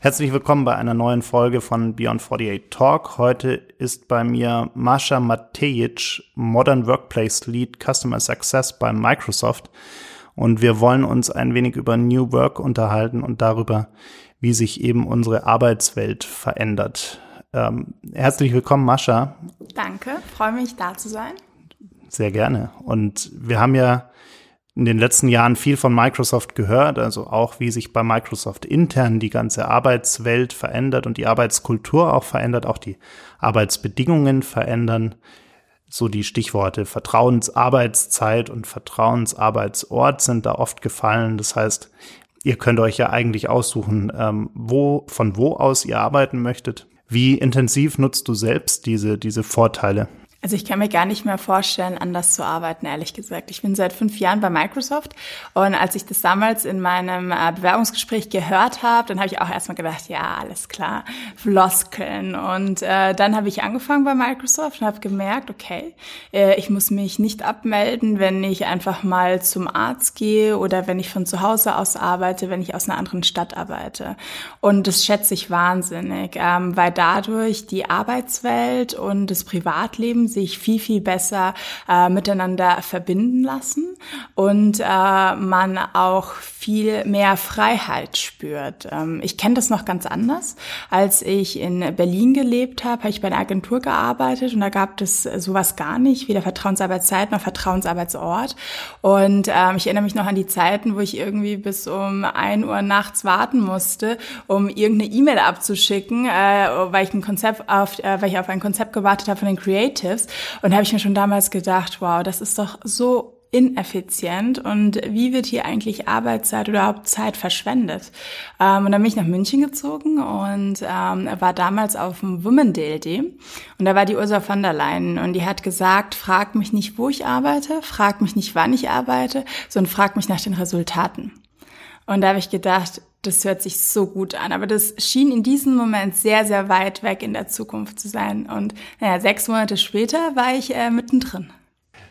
Herzlich willkommen bei einer neuen Folge von Beyond 48 Talk. Heute ist bei mir Mascha Matejic, Modern Workplace Lead Customer Success bei Microsoft. Und wir wollen uns ein wenig über New Work unterhalten und darüber, wie sich eben unsere Arbeitswelt verändert. Ähm, herzlich willkommen, Mascha. Danke, freue mich da zu sein. Sehr gerne. Und wir haben ja in den letzten Jahren viel von Microsoft gehört, also auch wie sich bei Microsoft intern die ganze Arbeitswelt verändert und die Arbeitskultur auch verändert, auch die Arbeitsbedingungen verändern. So die Stichworte Vertrauensarbeitszeit und Vertrauensarbeitsort sind da oft gefallen. Das heißt, ihr könnt euch ja eigentlich aussuchen, ähm, wo, von wo aus ihr arbeiten möchtet. Wie intensiv nutzt du selbst diese, diese Vorteile? Also ich kann mir gar nicht mehr vorstellen, anders zu arbeiten, ehrlich gesagt. Ich bin seit fünf Jahren bei Microsoft und als ich das damals in meinem äh, Bewerbungsgespräch gehört habe, dann habe ich auch erstmal gedacht, ja, alles klar, Floskeln. Und äh, dann habe ich angefangen bei Microsoft und habe gemerkt, okay, äh, ich muss mich nicht abmelden, wenn ich einfach mal zum Arzt gehe oder wenn ich von zu Hause aus arbeite, wenn ich aus einer anderen Stadt arbeite. Und das schätze ich wahnsinnig, ähm, weil dadurch die Arbeitswelt und das Privatleben sich viel, viel besser äh, miteinander verbinden lassen und äh, man auch viel mehr Freiheit spürt. Ähm, ich kenne das noch ganz anders. Als ich in Berlin gelebt habe, habe ich bei einer Agentur gearbeitet und da gab es sowas gar nicht, weder Vertrauensarbeitszeit noch Vertrauensarbeitsort. Und ähm, ich erinnere mich noch an die Zeiten, wo ich irgendwie bis um ein Uhr nachts warten musste, um irgendeine E-Mail abzuschicken, äh, weil ich ein Konzept auf, äh, weil ich auf ein Konzept gewartet habe von den Creatives. Und da habe ich mir schon damals gedacht, wow, das ist doch so ineffizient und wie wird hier eigentlich Arbeitszeit oder überhaupt Zeit verschwendet? Ähm, und dann bin ich nach München gezogen und ähm, war damals auf dem Women DLD und da war die Ursula von der Leyen und die hat gesagt, frag mich nicht, wo ich arbeite, frag mich nicht, wann ich arbeite, sondern frag mich nach den Resultaten. Und da habe ich gedacht, das hört sich so gut an. Aber das schien in diesem Moment sehr, sehr weit weg in der Zukunft zu sein. Und naja, sechs Monate später war ich äh, mittendrin.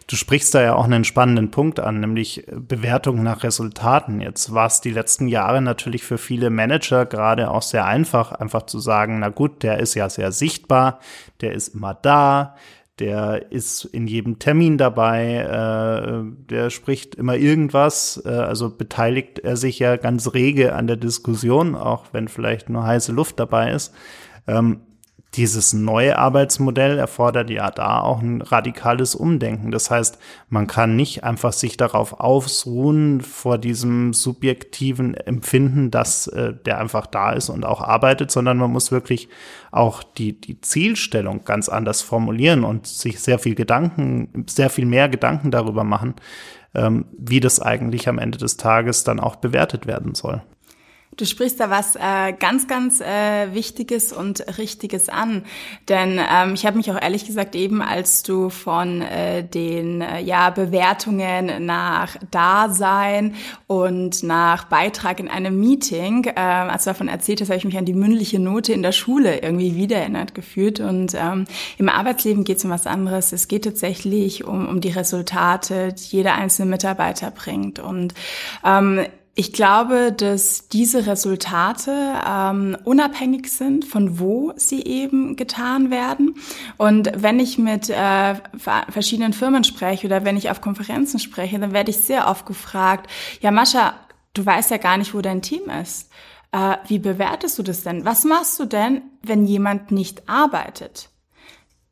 Du sprichst da ja auch einen spannenden Punkt an, nämlich Bewertung nach Resultaten. Jetzt war es die letzten Jahre natürlich für viele Manager gerade auch sehr einfach, einfach zu sagen, na gut, der ist ja sehr sichtbar, der ist immer da, der ist in jedem Termin dabei, äh, der spricht immer irgendwas, äh, also beteiligt er sich ja ganz rege an der Diskussion, auch wenn vielleicht nur heiße Luft dabei ist. Ähm, dieses neue Arbeitsmodell erfordert ja da auch ein radikales Umdenken. Das heißt, man kann nicht einfach sich darauf ausruhen vor diesem subjektiven Empfinden, dass äh, der einfach da ist und auch arbeitet, sondern man muss wirklich auch die, die Zielstellung ganz anders formulieren und sich sehr viel Gedanken, sehr viel mehr Gedanken darüber machen, ähm, wie das eigentlich am Ende des Tages dann auch bewertet werden soll. Du sprichst da was äh, ganz, ganz äh, Wichtiges und Richtiges an. Denn ähm, ich habe mich auch ehrlich gesagt eben, als du von äh, den äh, ja, Bewertungen nach Dasein und nach Beitrag in einem Meeting, äh, als du davon erzählt hast, habe ich mich an die mündliche Note in der Schule irgendwie wiedererinnert gefühlt. Und ähm, im Arbeitsleben geht es um was anderes. Es geht tatsächlich um, um die Resultate, die jeder einzelne Mitarbeiter bringt. Und ähm, ich glaube, dass diese Resultate ähm, unabhängig sind, von wo sie eben getan werden. Und wenn ich mit äh, verschiedenen Firmen spreche oder wenn ich auf Konferenzen spreche, dann werde ich sehr oft gefragt, ja Mascha, du weißt ja gar nicht, wo dein Team ist. Äh, wie bewertest du das denn? Was machst du denn, wenn jemand nicht arbeitet?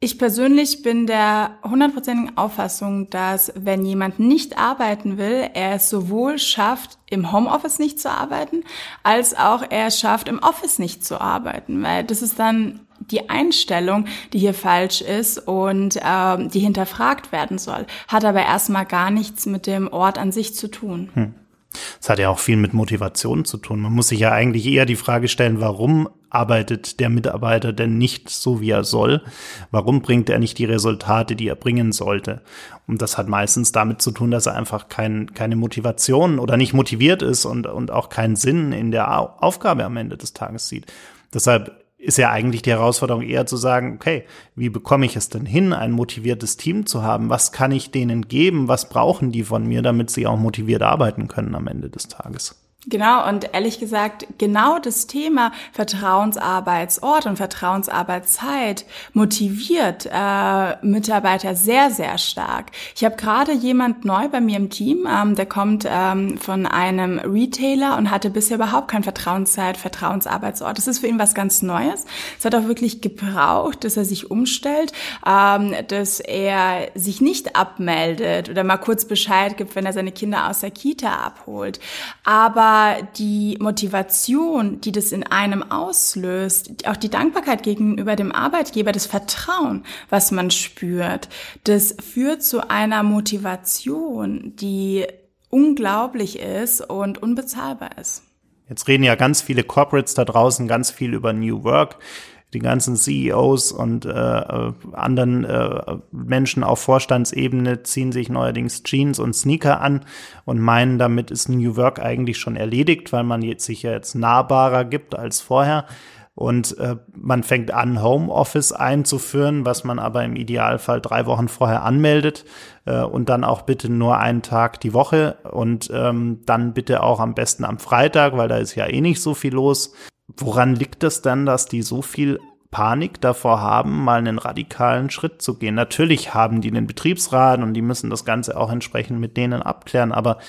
Ich persönlich bin der hundertprozentigen Auffassung, dass wenn jemand nicht arbeiten will, er es sowohl schafft, im Homeoffice nicht zu arbeiten, als auch er es schafft, im Office nicht zu arbeiten, weil das ist dann die Einstellung, die hier falsch ist und ähm, die hinterfragt werden soll, hat aber erstmal gar nichts mit dem Ort an sich zu tun. Hm. Das hat ja auch viel mit Motivation zu tun. Man muss sich ja eigentlich eher die Frage stellen, warum arbeitet der Mitarbeiter denn nicht so, wie er soll? Warum bringt er nicht die Resultate, die er bringen sollte? Und das hat meistens damit zu tun, dass er einfach kein, keine Motivation oder nicht motiviert ist und, und auch keinen Sinn in der Aufgabe am Ende des Tages sieht. Deshalb ist ja eigentlich die Herausforderung eher zu sagen, okay, wie bekomme ich es denn hin, ein motiviertes Team zu haben? Was kann ich denen geben? Was brauchen die von mir, damit sie auch motiviert arbeiten können am Ende des Tages? Genau, und ehrlich gesagt, genau das Thema Vertrauensarbeitsort und Vertrauensarbeitszeit motiviert äh, Mitarbeiter sehr, sehr stark. Ich habe gerade jemand neu bei mir im Team, ähm, der kommt ähm, von einem Retailer und hatte bisher überhaupt kein Vertrauenszeit, Vertrauensarbeitsort. Das ist für ihn was ganz Neues. Es hat auch wirklich gebraucht, dass er sich umstellt, ähm, dass er sich nicht abmeldet oder mal kurz Bescheid gibt, wenn er seine Kinder aus der Kita abholt. Aber die Motivation, die das in einem auslöst, auch die Dankbarkeit gegenüber dem Arbeitgeber, das Vertrauen, was man spürt, das führt zu einer Motivation, die unglaublich ist und unbezahlbar ist. Jetzt reden ja ganz viele Corporates da draußen ganz viel über New Work die ganzen CEOs und äh, anderen äh, Menschen auf Vorstandsebene ziehen sich neuerdings Jeans und Sneaker an und meinen, damit ist New Work eigentlich schon erledigt, weil man jetzt sich ja jetzt nahbarer gibt als vorher. Und äh, man fängt an, Homeoffice einzuführen, was man aber im Idealfall drei Wochen vorher anmeldet äh, und dann auch bitte nur einen Tag die Woche und ähm, dann bitte auch am besten am Freitag, weil da ist ja eh nicht so viel los. Woran liegt es dann, dass die so viel Panik davor haben, mal einen radikalen Schritt zu gehen? Natürlich haben die einen Betriebsrat und die müssen das Ganze auch entsprechend mit denen abklären, aber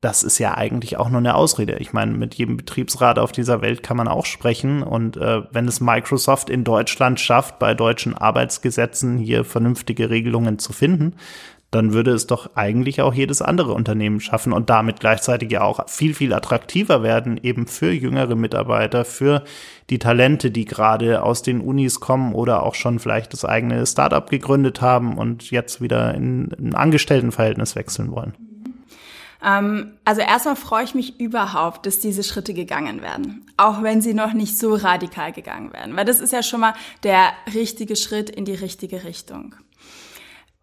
das ist ja eigentlich auch nur eine Ausrede. Ich meine, mit jedem Betriebsrat auf dieser Welt kann man auch sprechen. Und äh, wenn es Microsoft in Deutschland schafft, bei deutschen Arbeitsgesetzen hier vernünftige Regelungen zu finden, dann würde es doch eigentlich auch jedes andere Unternehmen schaffen und damit gleichzeitig ja auch viel, viel attraktiver werden, eben für jüngere Mitarbeiter, für die Talente, die gerade aus den Unis kommen oder auch schon vielleicht das eigene Startup gegründet haben und jetzt wieder in ein Angestelltenverhältnis wechseln wollen. Ähm, also erstmal freue ich mich überhaupt, dass diese Schritte gegangen werden, auch wenn sie noch nicht so radikal gegangen werden, weil das ist ja schon mal der richtige Schritt in die richtige Richtung.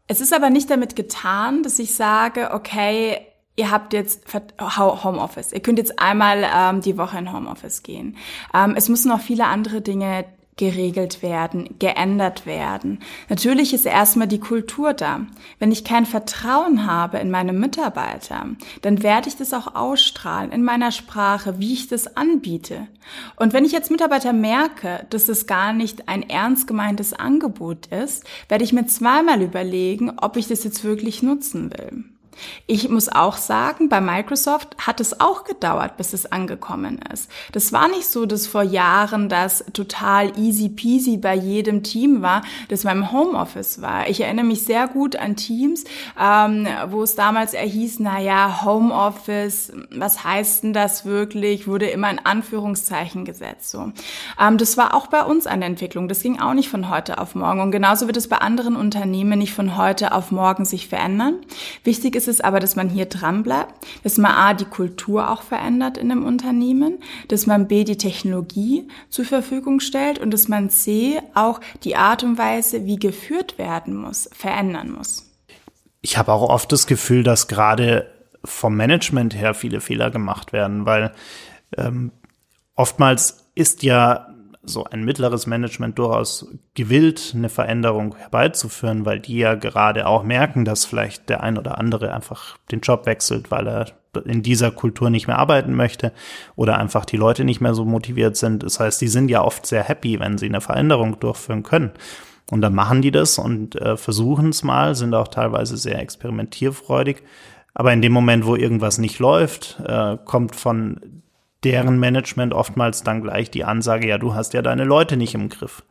Es ist aber nicht damit getan, dass ich sage, okay, ihr habt jetzt Homeoffice. Ihr könnt jetzt einmal ähm, die Woche in Homeoffice gehen. Ähm, es müssen noch viele andere Dinge geregelt werden, geändert werden. Natürlich ist erstmal die Kultur da. Wenn ich kein Vertrauen habe in meine Mitarbeiter, dann werde ich das auch ausstrahlen in meiner Sprache, wie ich das anbiete. Und wenn ich als Mitarbeiter merke, dass es gar nicht ein ernst gemeintes Angebot ist, werde ich mir zweimal überlegen, ob ich das jetzt wirklich nutzen will. Ich muss auch sagen, bei Microsoft hat es auch gedauert, bis es angekommen ist. Das war nicht so, dass vor Jahren das total easy peasy bei jedem Team war, das beim Homeoffice war. Ich erinnere mich sehr gut an Teams, ähm, wo es damals erhieß, na ja, Homeoffice, was heißt denn das wirklich? Wurde immer in Anführungszeichen gesetzt. So, ähm, das war auch bei uns der Entwicklung. Das ging auch nicht von heute auf morgen. Und genauso wird es bei anderen Unternehmen nicht von heute auf morgen sich verändern. Wichtig ist ist es aber, dass man hier dran bleibt, dass man A, die Kultur auch verändert in einem Unternehmen, dass man B, die Technologie zur Verfügung stellt und dass man C, auch die Art und Weise, wie geführt werden muss, verändern muss. Ich habe auch oft das Gefühl, dass gerade vom Management her viele Fehler gemacht werden, weil ähm, oftmals ist ja so ein mittleres Management durchaus gewillt, eine Veränderung herbeizuführen, weil die ja gerade auch merken, dass vielleicht der ein oder andere einfach den Job wechselt, weil er in dieser Kultur nicht mehr arbeiten möchte oder einfach die Leute nicht mehr so motiviert sind. Das heißt, die sind ja oft sehr happy, wenn sie eine Veränderung durchführen können. Und dann machen die das und äh, versuchen es mal, sind auch teilweise sehr experimentierfreudig. Aber in dem Moment, wo irgendwas nicht läuft, äh, kommt von deren Management oftmals dann gleich die Ansage, ja, du hast ja deine Leute nicht im Griff.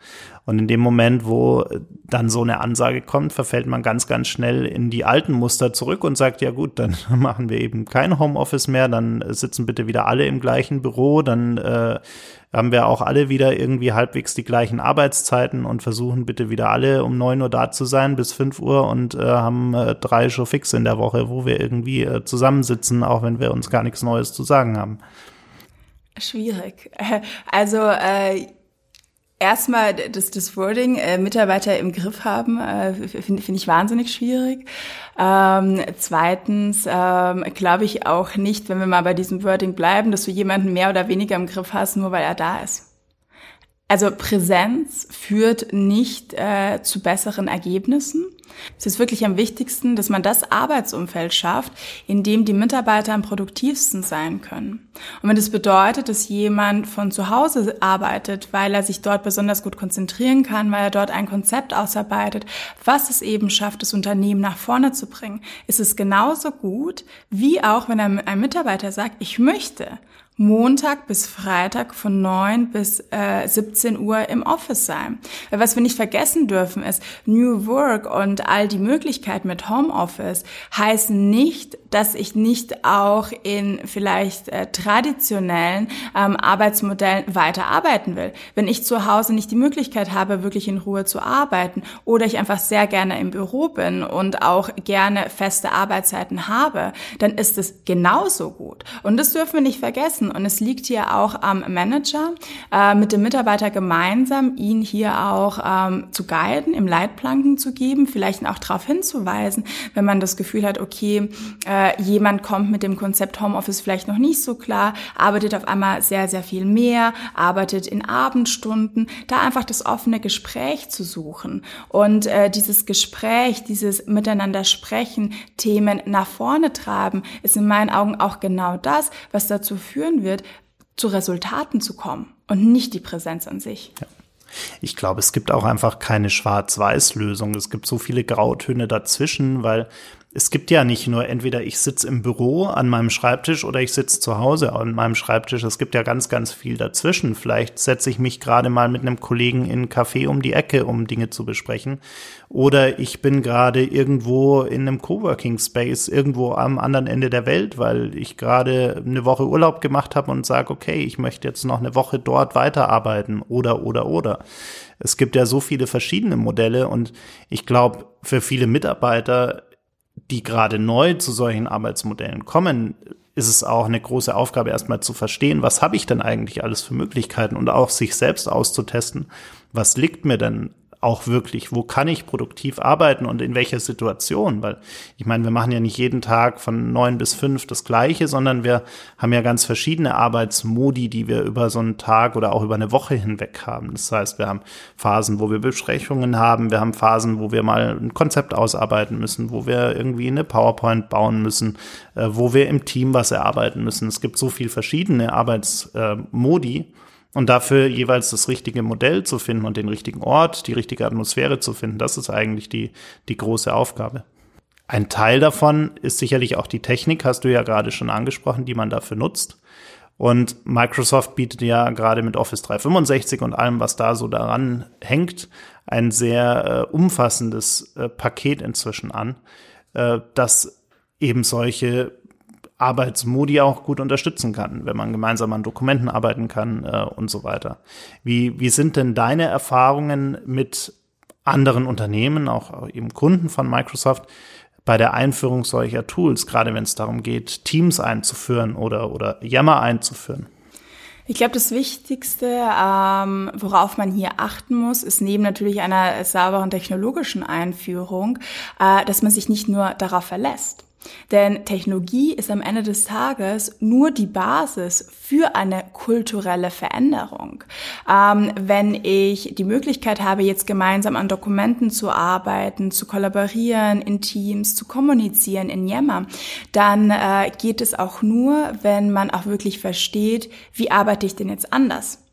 Und in dem Moment, wo dann so eine Ansage kommt, verfällt man ganz, ganz schnell in die alten Muster zurück und sagt, ja gut, dann machen wir eben kein Homeoffice mehr, dann sitzen bitte wieder alle im gleichen Büro, dann äh, haben wir auch alle wieder irgendwie halbwegs die gleichen Arbeitszeiten und versuchen bitte wieder alle um neun Uhr da zu sein bis fünf Uhr und äh, haben äh, drei Show fix in der Woche, wo wir irgendwie äh, zusammensitzen, auch wenn wir uns gar nichts Neues zu sagen haben. Schwierig. Also äh, erstmal das, das Wording äh, Mitarbeiter im Griff haben, äh, finde find ich wahnsinnig schwierig. Ähm, zweitens ähm, glaube ich auch nicht, wenn wir mal bei diesem Wording bleiben, dass du jemanden mehr oder weniger im Griff hast, nur weil er da ist. Also Präsenz führt nicht äh, zu besseren Ergebnissen. Es ist wirklich am wichtigsten, dass man das Arbeitsumfeld schafft, in dem die Mitarbeiter am produktivsten sein können. Und wenn das bedeutet, dass jemand von zu Hause arbeitet, weil er sich dort besonders gut konzentrieren kann, weil er dort ein Konzept ausarbeitet, was es eben schafft, das Unternehmen nach vorne zu bringen, ist es genauso gut, wie auch wenn ein Mitarbeiter sagt, ich möchte Montag bis Freitag von 9 bis äh, 17 Uhr im Office sein. Weil was wir nicht vergessen dürfen ist, New Work und all die Möglichkeiten mit Homeoffice heißen nicht, dass ich nicht auch in vielleicht äh, traditionellen ähm, Arbeitsmodellen weiterarbeiten will. Wenn ich zu Hause nicht die Möglichkeit habe, wirklich in Ruhe zu arbeiten oder ich einfach sehr gerne im Büro bin und auch gerne feste Arbeitszeiten habe, dann ist es genauso gut. Und das dürfen wir nicht vergessen setzen. Und es liegt hier auch am Manager, äh, mit dem Mitarbeiter gemeinsam ihn hier auch ähm, zu guiden, im Leitplanken zu geben, vielleicht auch darauf hinzuweisen, wenn man das Gefühl hat, okay, äh, jemand kommt mit dem Konzept Homeoffice vielleicht noch nicht so klar, arbeitet auf einmal sehr, sehr viel mehr, arbeitet in Abendstunden, da einfach das offene Gespräch zu suchen und äh, dieses Gespräch, dieses Miteinander sprechen, Themen nach vorne treiben, ist in meinen Augen auch genau das, was dazu führen führen wird, zu Resultaten zu kommen und nicht die Präsenz an sich. Ja. Ich glaube, es gibt auch einfach keine Schwarz-Weiß-Lösung. Es gibt so viele Grautöne dazwischen, weil es gibt ja nicht nur entweder ich sitze im Büro an meinem Schreibtisch oder ich sitze zu Hause an meinem Schreibtisch. Es gibt ja ganz, ganz viel dazwischen. Vielleicht setze ich mich gerade mal mit einem Kollegen in einen Café um die Ecke, um Dinge zu besprechen. Oder ich bin gerade irgendwo in einem Coworking Space, irgendwo am anderen Ende der Welt, weil ich gerade eine Woche Urlaub gemacht habe und sage, okay, ich möchte jetzt noch eine Woche dort weiterarbeiten oder, oder, oder. Es gibt ja so viele verschiedene Modelle und ich glaube, für viele Mitarbeiter die gerade neu zu solchen Arbeitsmodellen kommen, ist es auch eine große Aufgabe, erstmal zu verstehen, was habe ich denn eigentlich alles für Möglichkeiten und auch sich selbst auszutesten, was liegt mir denn auch wirklich, wo kann ich produktiv arbeiten und in welcher Situation? Weil ich meine, wir machen ja nicht jeden Tag von neun bis fünf das Gleiche, sondern wir haben ja ganz verschiedene Arbeitsmodi, die wir über so einen Tag oder auch über eine Woche hinweg haben. Das heißt, wir haben Phasen, wo wir Besprechungen haben, wir haben Phasen, wo wir mal ein Konzept ausarbeiten müssen, wo wir irgendwie eine PowerPoint bauen müssen, äh, wo wir im Team was erarbeiten müssen. Es gibt so viel verschiedene Arbeitsmodi. Und dafür jeweils das richtige Modell zu finden und den richtigen Ort, die richtige Atmosphäre zu finden, das ist eigentlich die, die große Aufgabe. Ein Teil davon ist sicherlich auch die Technik, hast du ja gerade schon angesprochen, die man dafür nutzt. Und Microsoft bietet ja gerade mit Office 365 und allem, was da so daran hängt, ein sehr äh, umfassendes äh, Paket inzwischen an, äh, das eben solche Arbeitsmodi auch gut unterstützen kann, wenn man gemeinsam an Dokumenten arbeiten kann äh, und so weiter. Wie, wie sind denn deine Erfahrungen mit anderen Unternehmen, auch eben Kunden von Microsoft, bei der Einführung solcher Tools, gerade wenn es darum geht, Teams einzuführen oder, oder Yammer einzuführen? Ich glaube, das Wichtigste, ähm, worauf man hier achten muss, ist neben natürlich einer sauberen technologischen Einführung, äh, dass man sich nicht nur darauf verlässt. Denn Technologie ist am Ende des Tages nur die Basis für eine kulturelle Veränderung. Ähm, wenn ich die Möglichkeit habe, jetzt gemeinsam an Dokumenten zu arbeiten, zu kollaborieren in Teams, zu kommunizieren in Yammer, dann äh, geht es auch nur, wenn man auch wirklich versteht, wie arbeite ich denn jetzt anders?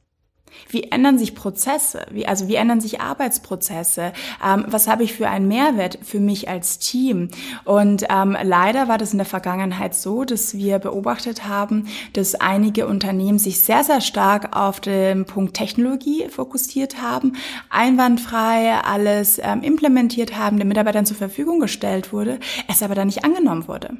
Wie ändern sich Prozesse? Wie, also wie ändern sich Arbeitsprozesse? Ähm, was habe ich für einen Mehrwert für mich als Team? Und ähm, leider war das in der Vergangenheit so, dass wir beobachtet haben, dass einige Unternehmen sich sehr, sehr stark auf den Punkt Technologie fokussiert haben, einwandfrei alles ähm, implementiert haben, den Mitarbeitern zur Verfügung gestellt wurde, es aber dann nicht angenommen wurde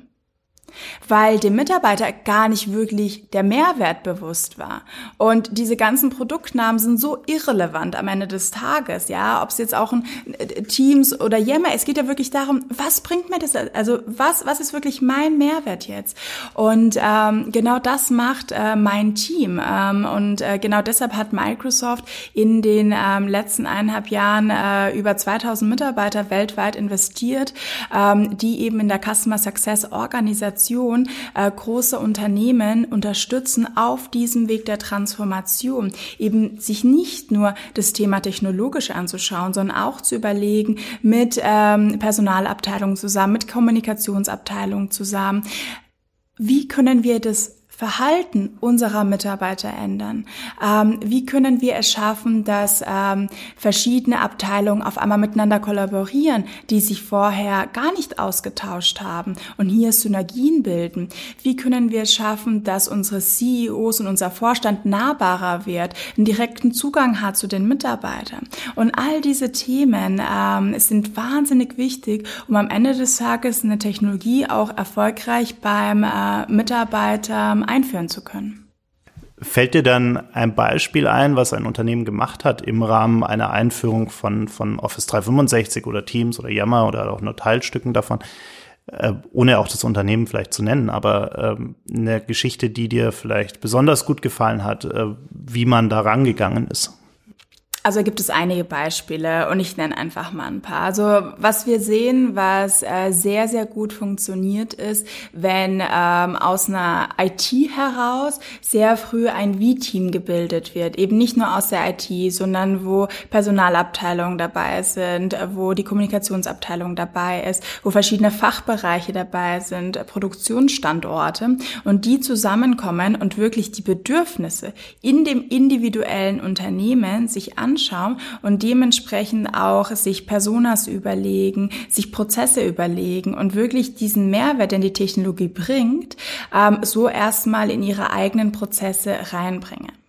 weil dem Mitarbeiter gar nicht wirklich der Mehrwert bewusst war. Und diese ganzen Produktnamen sind so irrelevant am Ende des Tages, ja, ob es jetzt auch ein äh, Teams oder Yammer, es geht ja wirklich darum, was bringt mir das, also was, was ist wirklich mein Mehrwert jetzt? Und ähm, genau das macht äh, mein Team. Ähm, und äh, genau deshalb hat Microsoft in den ähm, letzten eineinhalb Jahren äh, über 2000 Mitarbeiter weltweit investiert, ähm, die eben in der Customer Success Organisation Organisation äh, große Unternehmen unterstützen auf diesem Weg der Transformation, eben sich nicht nur das Thema technologisch anzuschauen, sondern auch zu überlegen mit ähm, Personalabteilungen zusammen, mit Kommunikationsabteilungen zusammen, wie können wir das Verhalten unserer Mitarbeiter ändern? Ähm, wie können wir es schaffen, dass ähm, verschiedene Abteilungen auf einmal miteinander kollaborieren, die sich vorher gar nicht ausgetauscht haben und hier Synergien bilden? Wie können wir es schaffen, dass unsere CEOs und unser Vorstand nahbarer wird, einen direkten Zugang hat zu den Mitarbeitern? Und all diese Themen ähm, sind wahnsinnig wichtig, um am Ende des Tages eine Technologie auch erfolgreich beim äh, Mitarbeiter einführen zu können. Fällt dir dann ein Beispiel ein, was ein Unternehmen gemacht hat im Rahmen einer Einführung von, von Office 365 oder Teams oder Yammer oder auch nur Teilstücken davon, äh, ohne auch das Unternehmen vielleicht zu nennen, aber ähm, eine Geschichte, die dir vielleicht besonders gut gefallen hat, äh, wie man da rangegangen ist? Also gibt es einige Beispiele und ich nenne einfach mal ein paar. Also was wir sehen, was äh, sehr, sehr gut funktioniert ist, wenn ähm, aus einer IT heraus sehr früh ein V-Team gebildet wird. Eben nicht nur aus der IT, sondern wo Personalabteilungen dabei sind, wo die Kommunikationsabteilung dabei ist, wo verschiedene Fachbereiche dabei sind, Produktionsstandorte und die zusammenkommen und wirklich die Bedürfnisse in dem individuellen Unternehmen sich an anschauen und dementsprechend auch sich Personas überlegen, sich Prozesse überlegen und wirklich diesen Mehrwert, den die Technologie bringt, ähm, so erstmal in ihre eigenen Prozesse reinbringen.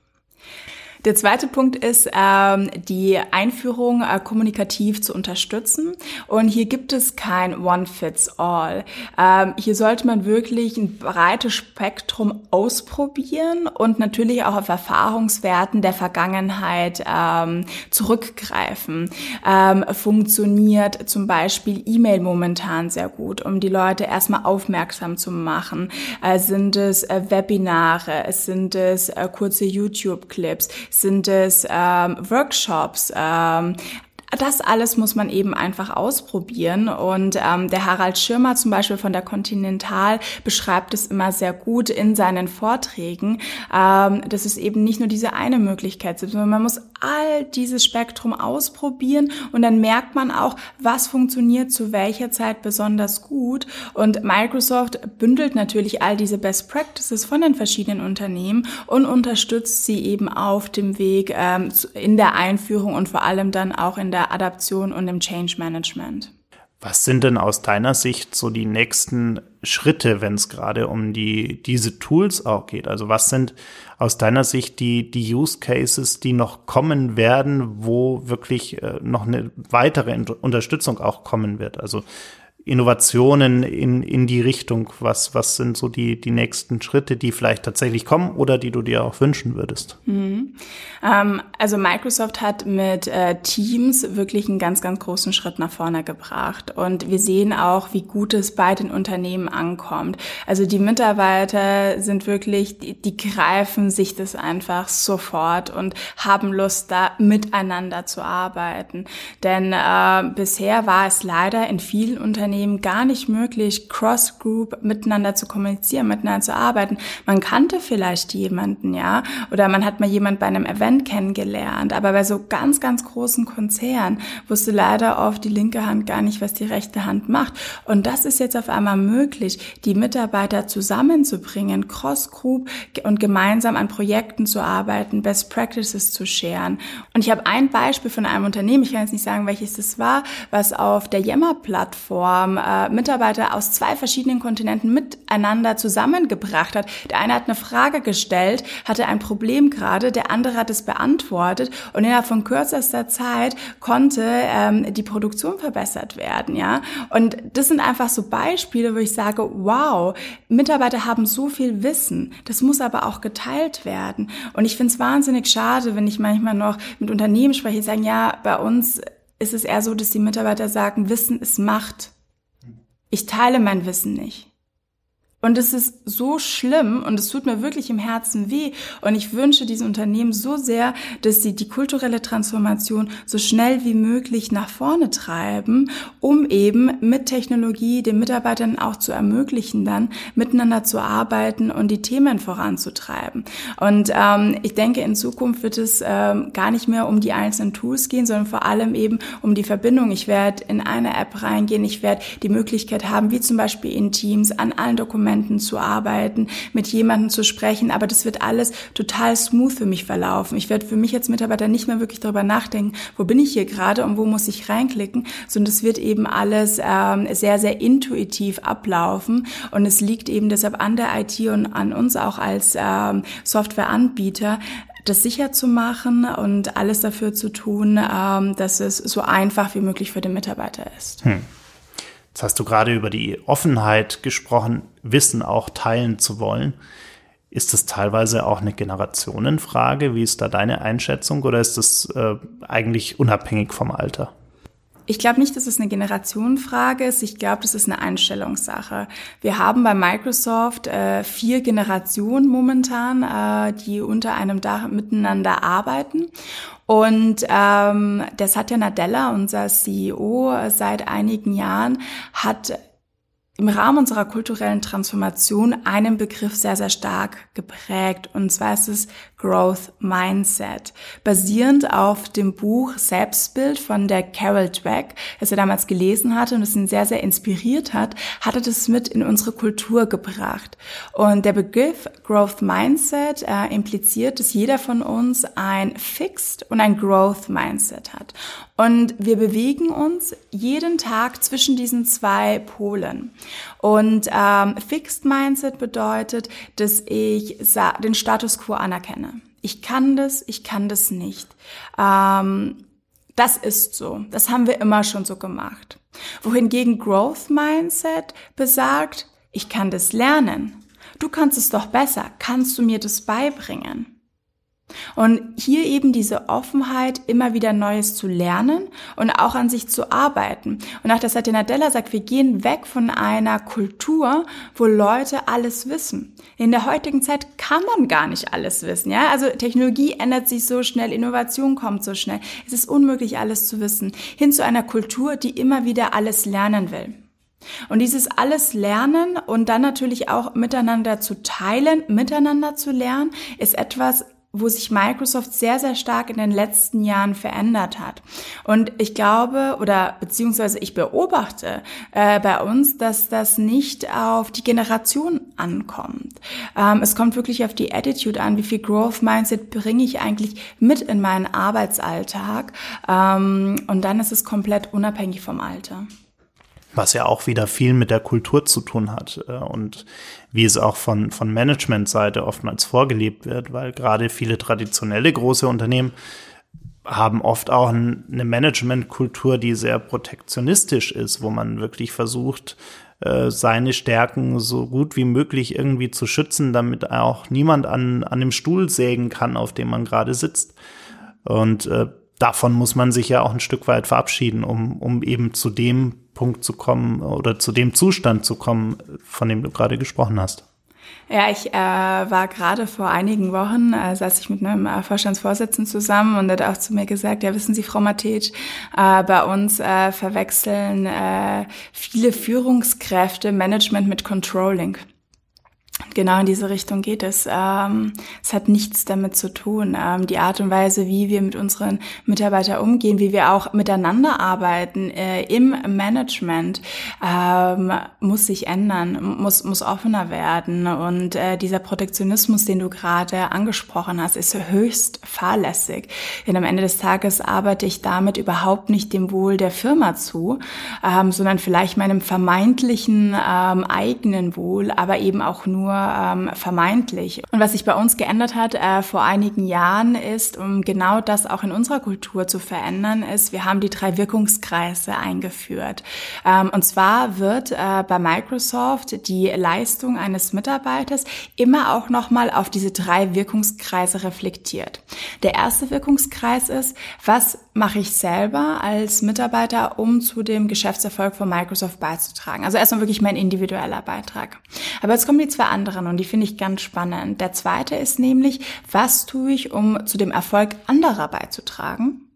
Der zweite Punkt ist, ähm, die Einführung äh, kommunikativ zu unterstützen. Und hier gibt es kein One-Fits-All. Ähm, hier sollte man wirklich ein breites Spektrum ausprobieren und natürlich auch auf Erfahrungswerten der Vergangenheit ähm, zurückgreifen. Ähm, funktioniert zum Beispiel E-Mail momentan sehr gut, um die Leute erstmal aufmerksam zu machen. Äh, sind es äh, Webinare, sind es äh, kurze YouTube-Clips, sind es ähm, Workshops, ähm, das alles muss man eben einfach ausprobieren. Und ähm, der Harald Schirmer zum Beispiel von der Continental beschreibt es immer sehr gut in seinen Vorträgen, ähm, dass es eben nicht nur diese eine Möglichkeit gibt, sondern man muss all dieses Spektrum ausprobieren und dann merkt man auch, was funktioniert zu welcher Zeit besonders gut. Und Microsoft bündelt natürlich all diese Best Practices von den verschiedenen Unternehmen und unterstützt sie eben auf dem Weg ähm, in der Einführung und vor allem dann auch in der der Adaption und im Change Management. Was sind denn aus deiner Sicht so die nächsten Schritte, wenn es gerade um die, diese Tools auch geht? Also was sind aus deiner Sicht die, die Use Cases, die noch kommen werden, wo wirklich äh, noch eine weitere Unterstützung auch kommen wird? Also Innovationen in, in die Richtung? Was, was sind so die, die nächsten Schritte, die vielleicht tatsächlich kommen oder die du dir auch wünschen würdest? Mhm. Ähm, also Microsoft hat mit äh, Teams wirklich einen ganz, ganz großen Schritt nach vorne gebracht. Und wir sehen auch, wie gut es bei den Unternehmen ankommt. Also die Mitarbeiter sind wirklich, die, die greifen sich das einfach sofort und haben Lust, da miteinander zu arbeiten. Denn äh, bisher war es leider in vielen Unternehmen Unternehmen gar nicht möglich, Cross-Group miteinander zu kommunizieren, miteinander zu arbeiten. Man kannte vielleicht jemanden, ja, oder man hat mal jemand bei einem Event kennengelernt, aber bei so ganz, ganz großen Konzernen wusste leider oft die linke Hand gar nicht, was die rechte Hand macht. Und das ist jetzt auf einmal möglich, die Mitarbeiter zusammenzubringen, Cross-Group und gemeinsam an Projekten zu arbeiten, Best Practices zu scheren. Und ich habe ein Beispiel von einem Unternehmen, ich kann jetzt nicht sagen, welches das war, was auf der Yammer-Plattform Plattform äh, Mitarbeiter aus zwei verschiedenen Kontinenten miteinander zusammengebracht hat. Der eine hat eine Frage gestellt, hatte ein Problem gerade, der andere hat es beantwortet und innerhalb von kürzester Zeit konnte ähm, die Produktion verbessert werden, ja. Und das sind einfach so Beispiele, wo ich sage, wow, Mitarbeiter haben so viel Wissen, das muss aber auch geteilt werden. Und ich finde es wahnsinnig schade, wenn ich manchmal noch mit Unternehmen spreche, die sagen, ja, bei uns ist es eher so, dass die Mitarbeiter sagen, Wissen ist Macht. Ich teile mein Wissen nicht. Und es ist so schlimm und es tut mir wirklich im Herzen weh. Und ich wünsche diesen Unternehmen so sehr, dass sie die kulturelle Transformation so schnell wie möglich nach vorne treiben, um eben mit Technologie den Mitarbeitern auch zu ermöglichen, dann miteinander zu arbeiten und die Themen voranzutreiben. Und ähm, ich denke, in Zukunft wird es ähm, gar nicht mehr um die einzelnen Tools gehen, sondern vor allem eben um die Verbindung. Ich werde in eine App reingehen, ich werde die Möglichkeit haben, wie zum Beispiel in Teams, an allen Dokumenten Dokumenten zu arbeiten, mit jemandem zu sprechen, aber das wird alles total smooth für mich verlaufen. Ich werde für mich als Mitarbeiter nicht mehr wirklich darüber nachdenken, wo bin ich hier gerade und wo muss ich reinklicken, sondern es wird eben alles ähm, sehr, sehr intuitiv ablaufen und es liegt eben deshalb an der IT und an uns auch als ähm, Softwareanbieter, das sicher zu machen und alles dafür zu tun, ähm, dass es so einfach wie möglich für den Mitarbeiter ist. Hm. Jetzt hast du gerade über die Offenheit gesprochen, Wissen auch teilen zu wollen. Ist das teilweise auch eine Generationenfrage? Wie ist da deine Einschätzung oder ist das äh, eigentlich unabhängig vom Alter? Ich glaube nicht, dass es eine Generationenfrage ist. Ich glaube, das ist eine Einstellungssache. Wir haben bei Microsoft äh, vier Generationen momentan, äh, die unter einem Dach miteinander arbeiten. Und ähm, der Satya Nadella, unser CEO seit einigen Jahren, hat im Rahmen unserer kulturellen Transformation einen Begriff sehr, sehr stark geprägt. Und zwar ist es Growth Mindset, basierend auf dem Buch Selbstbild von der Carol Dweck, das er damals gelesen hatte und es ihn sehr, sehr inspiriert hat, hat er das mit in unsere Kultur gebracht. Und der Begriff Growth Mindset äh, impliziert, dass jeder von uns ein Fixed und ein Growth Mindset hat. Und wir bewegen uns jeden Tag zwischen diesen zwei Polen. Und ähm, Fixed Mindset bedeutet, dass ich den Status quo anerkenne. Ich kann das, ich kann das nicht. Ähm, das ist so. Das haben wir immer schon so gemacht. Wohingegen Growth Mindset besagt, ich kann das lernen. Du kannst es doch besser. Kannst du mir das beibringen? Und hier eben diese Offenheit, immer wieder Neues zu lernen und auch an sich zu arbeiten. Und auch das Satya Nadella sagt, wir gehen weg von einer Kultur, wo Leute alles wissen. In der heutigen Zeit kann man gar nicht alles wissen, ja? Also Technologie ändert sich so schnell, Innovation kommt so schnell. Es ist unmöglich, alles zu wissen. Hin zu einer Kultur, die immer wieder alles lernen will. Und dieses alles lernen und dann natürlich auch miteinander zu teilen, miteinander zu lernen, ist etwas, wo sich Microsoft sehr, sehr stark in den letzten Jahren verändert hat. Und ich glaube oder beziehungsweise ich beobachte äh, bei uns, dass das nicht auf die Generation ankommt. Ähm, es kommt wirklich auf die Attitude an, wie viel Growth Mindset bringe ich eigentlich mit in meinen Arbeitsalltag. Ähm, und dann ist es komplett unabhängig vom Alter was ja auch wieder viel mit der Kultur zu tun hat äh, und wie es auch von, von Managementseite oftmals vorgelebt wird, weil gerade viele traditionelle große Unternehmen haben oft auch eine Managementkultur, die sehr protektionistisch ist, wo man wirklich versucht, äh, seine Stärken so gut wie möglich irgendwie zu schützen, damit auch niemand an, an dem Stuhl sägen kann, auf dem man gerade sitzt. Und äh, davon muss man sich ja auch ein Stück weit verabschieden, um, um eben zu dem Punkt zu kommen oder zu dem Zustand zu kommen, von dem du gerade gesprochen hast. Ja, ich äh, war gerade vor einigen Wochen, äh, saß ich mit einem äh, Vorstandsvorsitzenden zusammen und hat auch zu mir gesagt, ja wissen Sie, Frau Matej, äh, bei uns äh, verwechseln äh, viele Führungskräfte Management mit Controlling. Genau in diese Richtung geht es. Ähm, es hat nichts damit zu tun. Ähm, die Art und Weise, wie wir mit unseren Mitarbeitern umgehen, wie wir auch miteinander arbeiten äh, im Management, ähm, muss sich ändern, muss, muss offener werden. Und äh, dieser Protektionismus, den du gerade angesprochen hast, ist höchst fahrlässig. Denn am Ende des Tages arbeite ich damit überhaupt nicht dem Wohl der Firma zu, ähm, sondern vielleicht meinem vermeintlichen ähm, eigenen Wohl, aber eben auch nur nur ähm, vermeintlich. Und was sich bei uns geändert hat äh, vor einigen Jahren ist, um genau das auch in unserer Kultur zu verändern, ist, wir haben die drei Wirkungskreise eingeführt. Ähm, und zwar wird äh, bei Microsoft die Leistung eines Mitarbeiters immer auch nochmal auf diese drei Wirkungskreise reflektiert. Der erste Wirkungskreis ist, was mache ich selber als Mitarbeiter, um zu dem Geschäftserfolg von Microsoft beizutragen? Also erstmal wirklich mein individueller Beitrag. Aber jetzt kommen die zwei anderen und die finde ich ganz spannend. Der zweite ist nämlich, was tue ich, um zu dem Erfolg anderer beizutragen?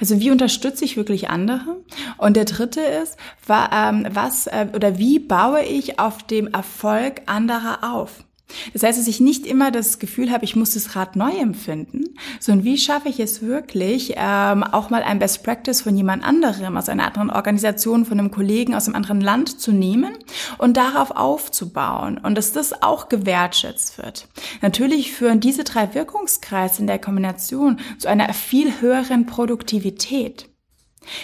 Also wie unterstütze ich wirklich andere? Und der dritte ist, ähm, was äh, oder wie baue ich auf dem Erfolg anderer auf? Das heißt, dass ich nicht immer das Gefühl habe, ich muss das Rad neu empfinden, sondern wie schaffe ich es wirklich, ähm, auch mal ein Best Practice von jemand anderem, aus einer anderen Organisation, von einem Kollegen aus einem anderen Land zu nehmen und darauf aufzubauen und dass das auch gewertschätzt wird. Natürlich führen diese drei Wirkungskreise in der Kombination zu einer viel höheren Produktivität.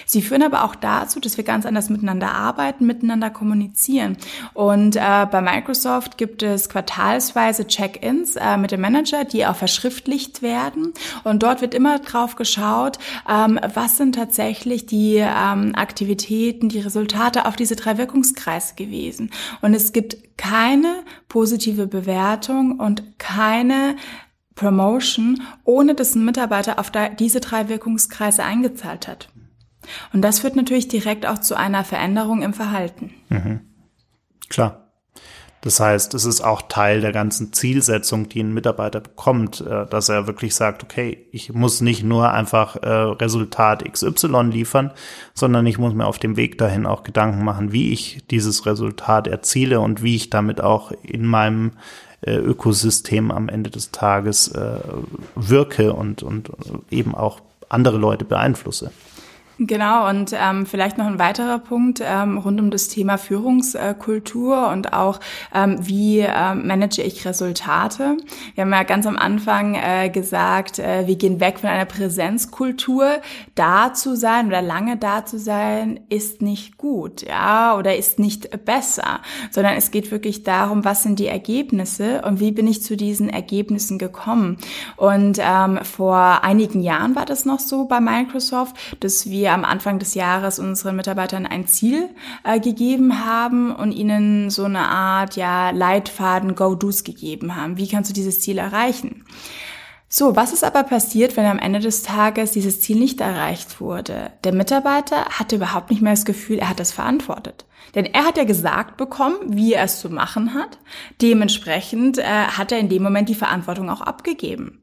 Sie führen aber auch dazu, dass wir ganz anders miteinander arbeiten, miteinander kommunizieren. Und äh, bei Microsoft gibt es quartalsweise Check-ins äh, mit dem Manager, die auch verschriftlicht werden. Und dort wird immer drauf geschaut, ähm, was sind tatsächlich die ähm, Aktivitäten, die Resultate auf diese drei Wirkungskreise gewesen. Und es gibt keine positive Bewertung und keine Promotion, ohne dass ein Mitarbeiter auf diese drei Wirkungskreise eingezahlt hat. Und das führt natürlich direkt auch zu einer Veränderung im Verhalten. Mhm. Klar. Das heißt, es ist auch Teil der ganzen Zielsetzung, die ein Mitarbeiter bekommt, äh, dass er wirklich sagt, okay, ich muss nicht nur einfach äh, Resultat XY liefern, sondern ich muss mir auf dem Weg dahin auch Gedanken machen, wie ich dieses Resultat erziele und wie ich damit auch in meinem äh, Ökosystem am Ende des Tages wirke und, und eben auch andere Leute beeinflusse. Genau, und ähm, vielleicht noch ein weiterer Punkt ähm, rund um das Thema Führungskultur und auch, ähm, wie äh, manage ich Resultate. Wir haben ja ganz am Anfang äh, gesagt, äh, wir gehen weg von einer Präsenzkultur. Da zu sein oder lange da zu sein, ist nicht gut, ja, oder ist nicht besser, sondern es geht wirklich darum, was sind die Ergebnisse und wie bin ich zu diesen Ergebnissen gekommen. Und ähm, vor einigen Jahren war das noch so bei Microsoft, dass wir wir am Anfang des Jahres unseren Mitarbeitern ein Ziel äh, gegeben haben und ihnen so eine Art ja Leitfaden Go-Dos gegeben haben. Wie kannst du dieses Ziel erreichen? So, was ist aber passiert, wenn am Ende des Tages dieses Ziel nicht erreicht wurde? Der Mitarbeiter hatte überhaupt nicht mehr das Gefühl, er hat das verantwortet. Denn er hat ja gesagt bekommen, wie er es zu machen hat. Dementsprechend äh, hat er in dem Moment die Verantwortung auch abgegeben.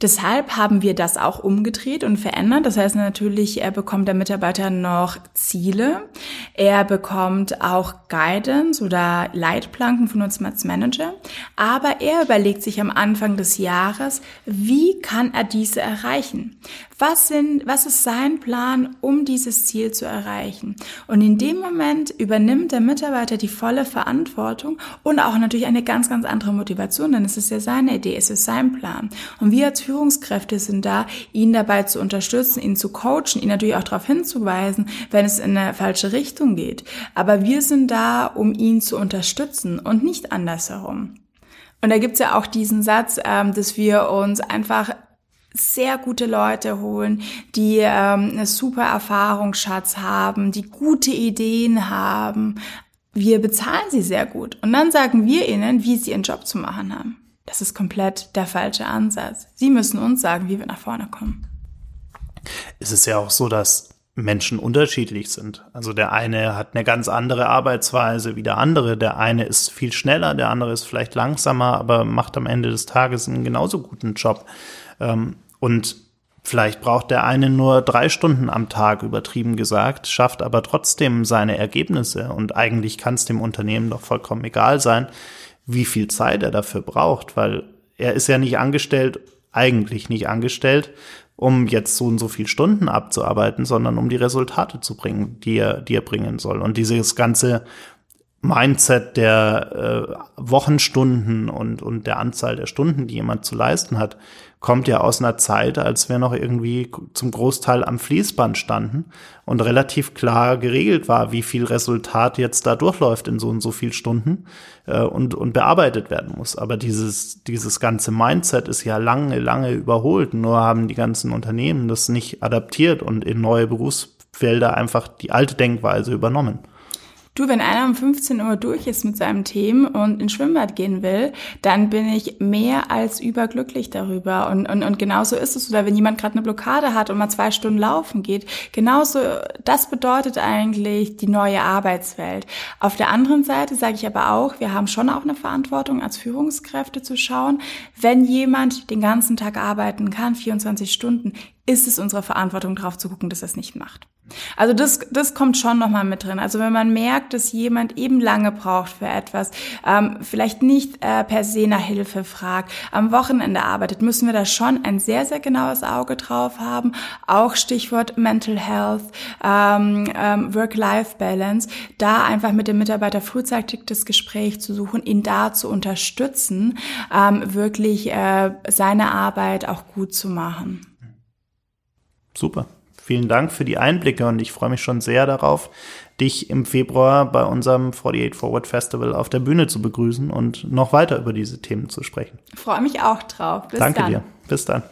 Deshalb haben wir das auch umgedreht und verändert. Das heißt natürlich, er bekommt der Mitarbeiter noch Ziele. Er bekommt auch Guidance oder Leitplanken von uns als Manager. Aber er überlegt sich am Anfang des Jahres, wie kann er diese erreichen? Was sind, was ist sein Plan, um dieses Ziel zu erreichen? Und in dem Moment übernimmt der Mitarbeiter die volle Verantwortung und auch natürlich eine ganz, ganz andere Motivation, denn es ist ja seine Idee, es ist sein Plan. Und wir als Führungskräfte sind da, ihn dabei zu unterstützen, ihn zu coachen, ihn natürlich auch darauf hinzuweisen, wenn es in eine falsche Richtung geht. Aber wir sind da, um ihn zu unterstützen und nicht andersherum. Und da gibt's ja auch diesen Satz, ähm, dass wir uns einfach sehr gute Leute holen, die ähm, eine super Erfahrungsschatz haben, die gute Ideen haben. Wir bezahlen sie sehr gut und dann sagen wir ihnen, wie sie ihren Job zu machen haben. Das ist komplett der falsche Ansatz. Sie müssen uns sagen, wie wir nach vorne kommen. Es ist ja auch so, dass Menschen unterschiedlich sind. Also der eine hat eine ganz andere Arbeitsweise wie der andere. Der eine ist viel schneller, der andere ist vielleicht langsamer, aber macht am Ende des Tages einen genauso guten Job. Ähm, und vielleicht braucht der eine nur drei Stunden am Tag, übertrieben gesagt, schafft aber trotzdem seine Ergebnisse. Und eigentlich kann es dem Unternehmen doch vollkommen egal sein, wie viel Zeit er dafür braucht, weil er ist ja nicht angestellt, eigentlich nicht angestellt, um jetzt so und so viel Stunden abzuarbeiten, sondern um die Resultate zu bringen, die er, die er bringen soll. Und dieses ganze Mindset der äh, Wochenstunden und, und der Anzahl der Stunden, die jemand zu leisten hat, kommt ja aus einer Zeit, als wir noch irgendwie zum Großteil am Fließband standen und relativ klar geregelt war, wie viel Resultat jetzt da durchläuft in so und so viel Stunden äh, und, und bearbeitet werden muss. Aber dieses, dieses ganze Mindset ist ja lange, lange überholt. Nur haben die ganzen Unternehmen das nicht adaptiert und in neue Berufsfelder einfach die alte Denkweise übernommen. Du, wenn einer um 15 Uhr durch ist mit seinem Themen und ins Schwimmbad gehen will, dann bin ich mehr als überglücklich darüber. Und, und, und genauso ist es. Oder wenn jemand gerade eine Blockade hat und mal zwei Stunden laufen geht, genauso, das bedeutet eigentlich die neue Arbeitswelt. Auf der anderen Seite sage ich aber auch, wir haben schon auch eine Verantwortung als Führungskräfte zu schauen, wenn jemand den ganzen Tag arbeiten kann, 24 Stunden, ist es unsere Verantwortung, darauf zu gucken, dass er es nicht macht. Also das, das kommt schon nochmal mit drin. Also wenn man merkt, dass jemand eben lange braucht für etwas, ähm, vielleicht nicht äh, per se nach Hilfe fragt, am Wochenende arbeitet, müssen wir da schon ein sehr, sehr genaues Auge drauf haben. Auch Stichwort Mental Health, ähm, ähm, Work-Life-Balance, da einfach mit dem Mitarbeiter frühzeitig das Gespräch zu suchen, ihn da zu unterstützen, ähm, wirklich äh, seine Arbeit auch gut zu machen. Super. Vielen Dank für die Einblicke und ich freue mich schon sehr darauf, dich im Februar bei unserem 48 Forward Festival auf der Bühne zu begrüßen und noch weiter über diese Themen zu sprechen. Ich freue mich auch drauf. Bis Danke dann. dir. Bis dann.